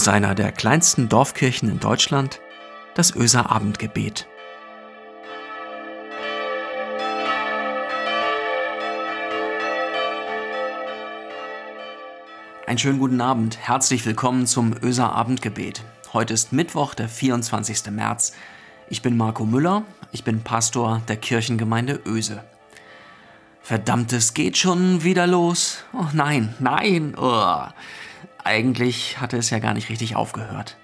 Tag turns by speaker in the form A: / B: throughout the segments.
A: aus einer der kleinsten Dorfkirchen in Deutschland, das Öser Abendgebet. Einen schönen guten Abend, herzlich willkommen zum Öser Abendgebet. Heute ist Mittwoch, der 24. März. Ich bin Marco Müller, ich bin Pastor der Kirchengemeinde Öse. Verdammt, es geht schon wieder los. Oh nein, nein. Oh. Eigentlich hatte es ja gar nicht richtig aufgehört.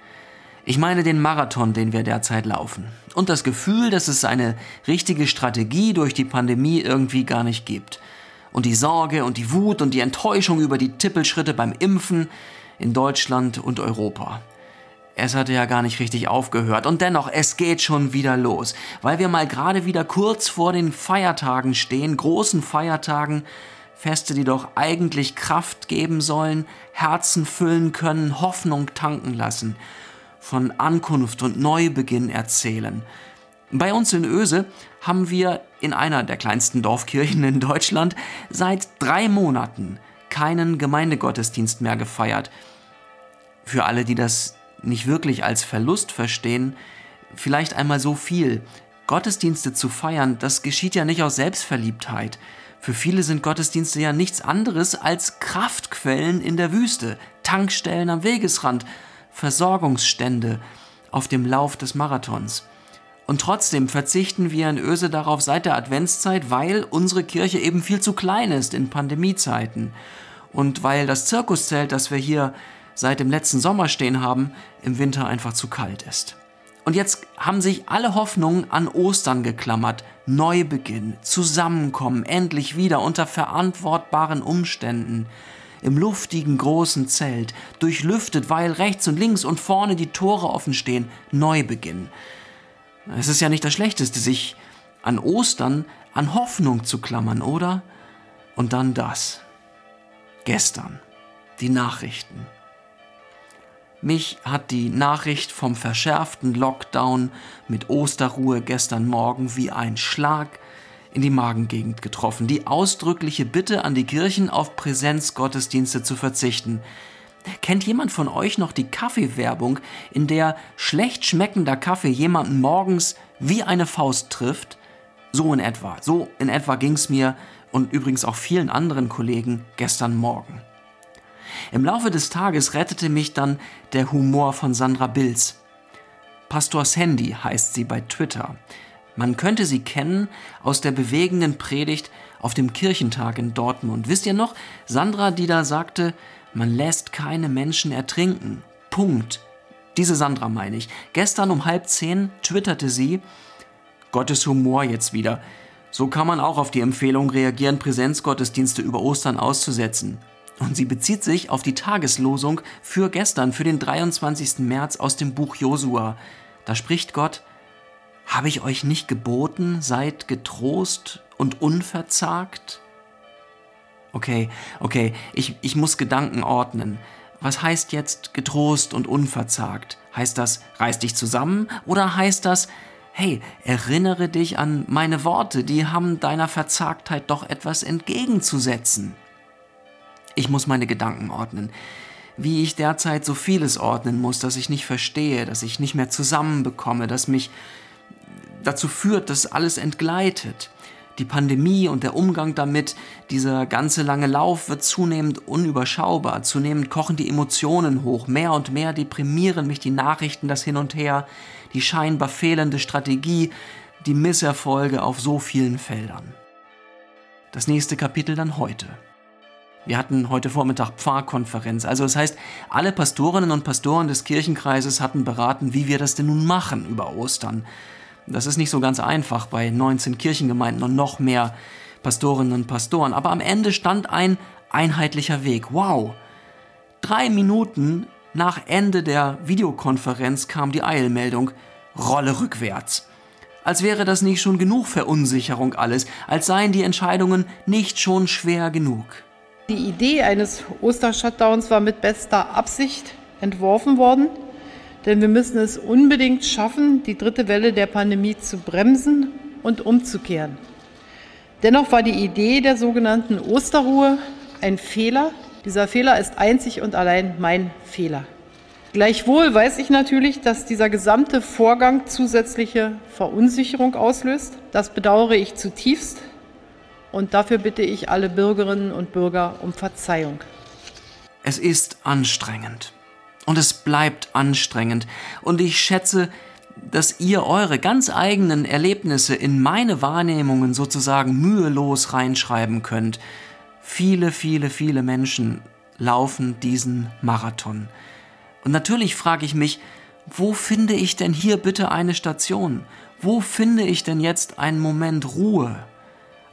A: Ich meine den Marathon, den wir derzeit laufen. Und das Gefühl, dass es eine richtige Strategie durch die Pandemie irgendwie gar nicht gibt. Und die Sorge und die Wut und die Enttäuschung über die Tippelschritte beim Impfen in Deutschland und Europa. Es hatte ja gar nicht richtig aufgehört. Und dennoch, es geht schon wieder los. Weil wir mal gerade wieder kurz vor den Feiertagen stehen, großen Feiertagen, Feste, die doch eigentlich Kraft geben sollen, Herzen füllen können, Hoffnung tanken lassen, von Ankunft und Neubeginn erzählen. Bei uns in Öse haben wir in einer der kleinsten Dorfkirchen in Deutschland seit drei Monaten keinen Gemeindegottesdienst mehr gefeiert. Für alle, die das nicht wirklich als Verlust verstehen, vielleicht einmal so viel. Gottesdienste zu feiern, das geschieht ja nicht aus Selbstverliebtheit. Für viele sind Gottesdienste ja nichts anderes als Kraftquellen in der Wüste, Tankstellen am Wegesrand, Versorgungsstände auf dem Lauf des Marathons. Und trotzdem verzichten wir in Öse darauf seit der Adventszeit, weil unsere Kirche eben viel zu klein ist in Pandemiezeiten. Und weil das Zirkuszelt, das wir hier seit dem letzten Sommer stehen haben, im Winter einfach zu kalt ist. Und jetzt haben sich alle Hoffnungen an Ostern geklammert. Neubeginn, Zusammenkommen, endlich wieder unter verantwortbaren Umständen. Im luftigen großen Zelt, durchlüftet, weil rechts und links und vorne die Tore offen stehen. Neubeginn. Es ist ja nicht das Schlechteste, sich an Ostern an Hoffnung zu klammern, oder? Und dann das. Gestern. Die Nachrichten. Mich hat die Nachricht vom verschärften Lockdown mit Osterruhe gestern Morgen wie ein Schlag in die Magengegend getroffen. Die ausdrückliche Bitte an die Kirchen auf Präsenzgottesdienste zu verzichten. Kennt jemand von euch noch die Kaffeewerbung, in der schlecht schmeckender Kaffee jemanden morgens wie eine Faust trifft? So in etwa. So in etwa ging es mir und übrigens auch vielen anderen Kollegen gestern Morgen. Im Laufe des Tages rettete mich dann der Humor von Sandra Bilz. Pastor Sandy heißt sie bei Twitter. Man könnte sie kennen aus der bewegenden Predigt auf dem Kirchentag in Dortmund. Wisst ihr noch, Sandra, die da sagte, man lässt keine Menschen ertrinken. Punkt. Diese Sandra meine ich. Gestern um halb zehn twitterte sie, Gottes Humor jetzt wieder. So kann man auch auf die Empfehlung reagieren, Präsenzgottesdienste über Ostern auszusetzen. Und sie bezieht sich auf die Tageslosung für gestern, für den 23. März aus dem Buch Josua. Da spricht Gott, habe ich euch nicht geboten, seid getrost und unverzagt? Okay, okay, ich, ich muss Gedanken ordnen. Was heißt jetzt getrost und unverzagt? Heißt das, reiß dich zusammen? Oder heißt das, hey, erinnere dich an meine Worte, die haben deiner Verzagtheit doch etwas entgegenzusetzen? Ich muss meine Gedanken ordnen. Wie ich derzeit so vieles ordnen muss, dass ich nicht verstehe, dass ich nicht mehr zusammenbekomme, dass mich dazu führt, dass alles entgleitet. Die Pandemie und der Umgang damit, dieser ganze lange Lauf wird zunehmend unüberschaubar, zunehmend kochen die Emotionen hoch, mehr und mehr deprimieren mich die Nachrichten, das Hin und Her, die scheinbar fehlende Strategie, die Misserfolge auf so vielen Feldern. Das nächste Kapitel dann heute. Wir hatten heute Vormittag Pfarrkonferenz. Also das heißt, alle Pastorinnen und Pastoren des Kirchenkreises hatten beraten, wie wir das denn nun machen über Ostern. Das ist nicht so ganz einfach bei 19 Kirchengemeinden und noch mehr Pastorinnen und Pastoren. Aber am Ende stand ein einheitlicher Weg. Wow! Drei Minuten nach Ende der Videokonferenz kam die Eilmeldung, Rolle rückwärts. Als wäre das nicht schon genug Verunsicherung alles, als seien die Entscheidungen nicht schon schwer genug.
B: Die Idee eines Ostershutdowns war mit bester Absicht entworfen worden, denn wir müssen es unbedingt schaffen, die dritte Welle der Pandemie zu bremsen und umzukehren. Dennoch war die Idee der sogenannten Osterruhe ein Fehler. Dieser Fehler ist einzig und allein mein Fehler. Gleichwohl weiß ich natürlich, dass dieser gesamte Vorgang zusätzliche Verunsicherung auslöst. Das bedauere ich zutiefst und dafür bitte ich alle Bürgerinnen und Bürger um Verzeihung.
A: Es ist anstrengend und es bleibt anstrengend und ich schätze, dass ihr eure ganz eigenen Erlebnisse in meine Wahrnehmungen sozusagen mühelos reinschreiben könnt. Viele, viele, viele Menschen laufen diesen Marathon. Und natürlich frage ich mich, wo finde ich denn hier bitte eine Station? Wo finde ich denn jetzt einen Moment Ruhe?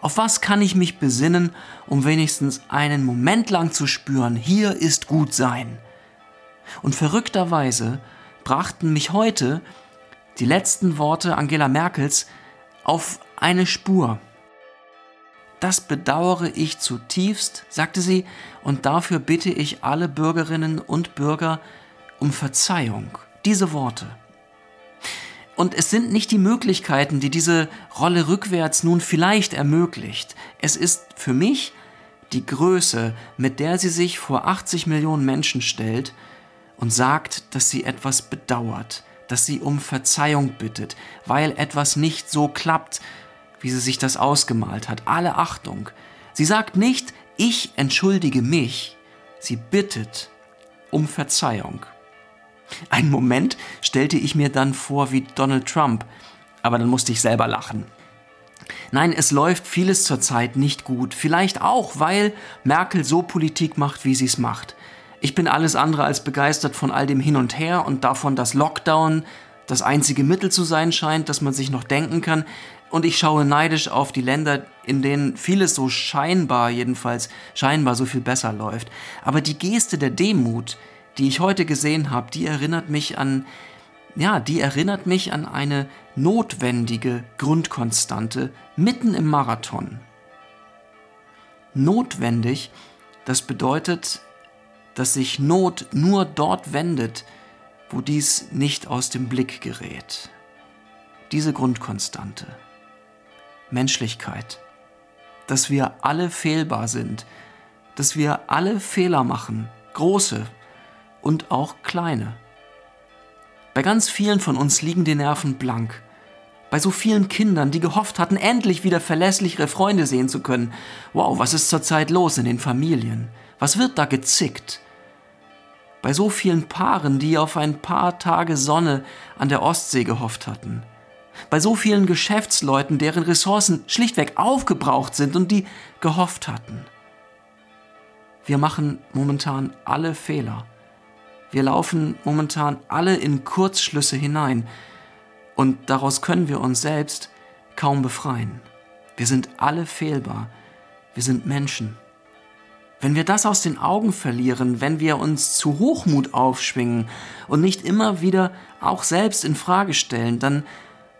A: Auf was kann ich mich besinnen, um wenigstens einen Moment lang zu spüren, hier ist gut sein? Und verrückterweise brachten mich heute die letzten Worte Angela Merkels auf eine Spur. Das bedauere ich zutiefst, sagte sie, und dafür bitte ich alle Bürgerinnen und Bürger, um Verzeihung. Diese Worte. Und es sind nicht die Möglichkeiten, die diese Rolle rückwärts nun vielleicht ermöglicht. Es ist für mich die Größe, mit der sie sich vor 80 Millionen Menschen stellt und sagt, dass sie etwas bedauert, dass sie um Verzeihung bittet, weil etwas nicht so klappt, wie sie sich das ausgemalt hat. Alle Achtung. Sie sagt nicht, ich entschuldige mich. Sie bittet um Verzeihung. Einen Moment stellte ich mir dann vor wie Donald Trump, aber dann musste ich selber lachen. Nein, es läuft vieles zurzeit nicht gut. Vielleicht auch, weil Merkel so Politik macht, wie sie es macht. Ich bin alles andere als begeistert von all dem Hin und Her und davon, dass Lockdown das einzige Mittel zu sein scheint, das man sich noch denken kann. Und ich schaue neidisch auf die Länder, in denen vieles so scheinbar, jedenfalls scheinbar so viel besser läuft. Aber die Geste der Demut, die ich heute gesehen habe, die erinnert mich an, ja, die erinnert mich an eine notwendige Grundkonstante mitten im Marathon. Notwendig, das bedeutet, dass sich Not nur dort wendet, wo dies nicht aus dem Blick gerät. Diese Grundkonstante. Menschlichkeit. Dass wir alle fehlbar sind, dass wir alle Fehler machen, große, und auch kleine. Bei ganz vielen von uns liegen die Nerven blank. Bei so vielen Kindern, die gehofft hatten, endlich wieder verlässlich ihre Freunde sehen zu können. Wow, was ist zurzeit los in den Familien? Was wird da gezickt? Bei so vielen Paaren, die auf ein paar Tage Sonne an der Ostsee gehofft hatten. Bei so vielen Geschäftsleuten, deren Ressourcen schlichtweg aufgebraucht sind und die gehofft hatten. Wir machen momentan alle Fehler. Wir laufen momentan alle in Kurzschlüsse hinein und daraus können wir uns selbst kaum befreien. Wir sind alle fehlbar. Wir sind Menschen. Wenn wir das aus den Augen verlieren, wenn wir uns zu Hochmut aufschwingen und nicht immer wieder auch selbst in Frage stellen, dann,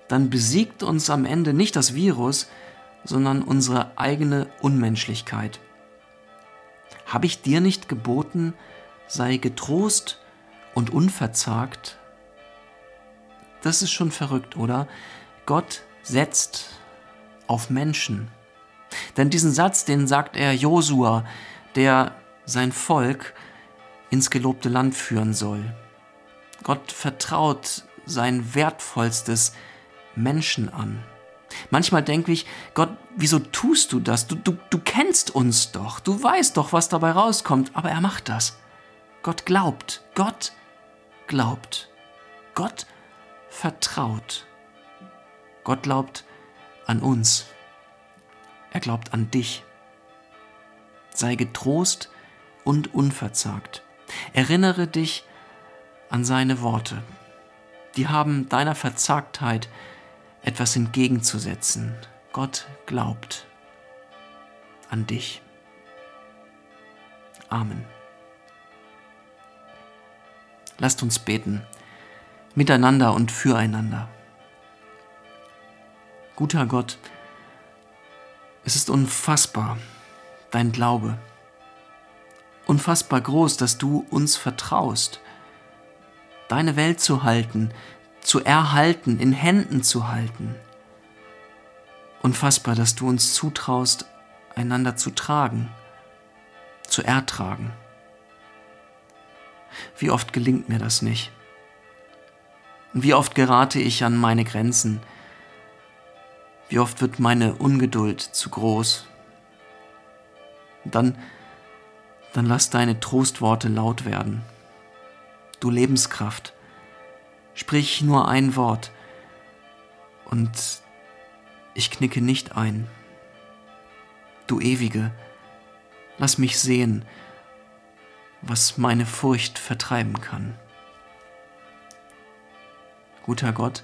A: dann besiegt uns am Ende nicht das Virus, sondern unsere eigene Unmenschlichkeit. Habe ich dir nicht geboten, sei getrost und unverzagt, das ist schon verrückt, oder? Gott setzt auf Menschen. Denn diesen Satz, den sagt er Josua, der sein Volk ins gelobte Land führen soll. Gott vertraut sein wertvollstes Menschen an. Manchmal denke ich, Gott, wieso tust du das? Du, du, du kennst uns doch, du weißt doch, was dabei rauskommt, aber er macht das. Gott glaubt, Gott glaubt. Gott vertraut. Gott glaubt an uns. Er glaubt an dich. Sei getrost und unverzagt. Erinnere dich an seine Worte. Die haben deiner Verzagtheit etwas entgegenzusetzen. Gott glaubt an dich. Amen. Lasst uns beten, miteinander und füreinander. Guter Gott, es ist unfassbar, dein Glaube. Unfassbar groß, dass du uns vertraust, deine Welt zu halten, zu erhalten, in Händen zu halten. Unfassbar, dass du uns zutraust, einander zu tragen, zu ertragen. Wie oft gelingt mir das nicht? Wie oft gerate ich an meine Grenzen? Wie oft wird meine Ungeduld zu groß? Dann, dann lass deine Trostworte laut werden. Du Lebenskraft, sprich nur ein Wort und ich knicke nicht ein. Du Ewige, lass mich sehen, was meine Furcht vertreiben kann. Guter Gott,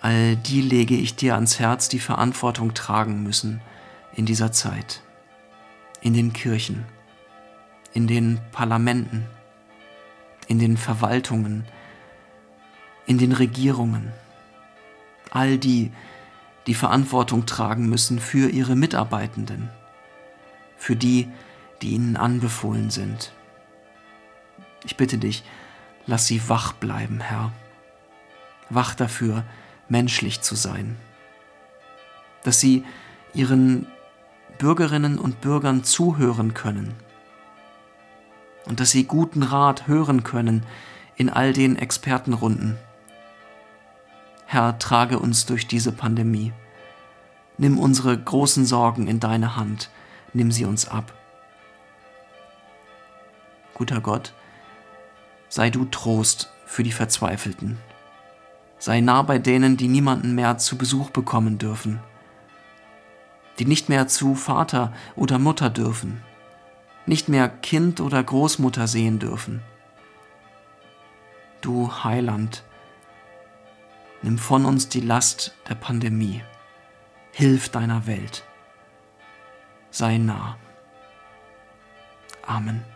A: all die lege ich dir ans Herz, die Verantwortung tragen müssen in dieser Zeit, in den Kirchen, in den Parlamenten, in den Verwaltungen, in den Regierungen, all die, die Verantwortung tragen müssen für ihre Mitarbeitenden, für die, die ihnen anbefohlen sind. Ich bitte dich, lass sie wach bleiben, Herr. Wach dafür, menschlich zu sein. Dass sie ihren Bürgerinnen und Bürgern zuhören können. Und dass sie guten Rat hören können in all den Expertenrunden. Herr, trage uns durch diese Pandemie. Nimm unsere großen Sorgen in deine Hand, nimm sie uns ab. Guter Gott, sei du Trost für die Verzweifelten. Sei nah bei denen, die niemanden mehr zu Besuch bekommen dürfen, die nicht mehr zu Vater oder Mutter dürfen, nicht mehr Kind oder Großmutter sehen dürfen. Du Heiland, nimm von uns die Last der Pandemie, hilf deiner Welt, sei nah. Amen.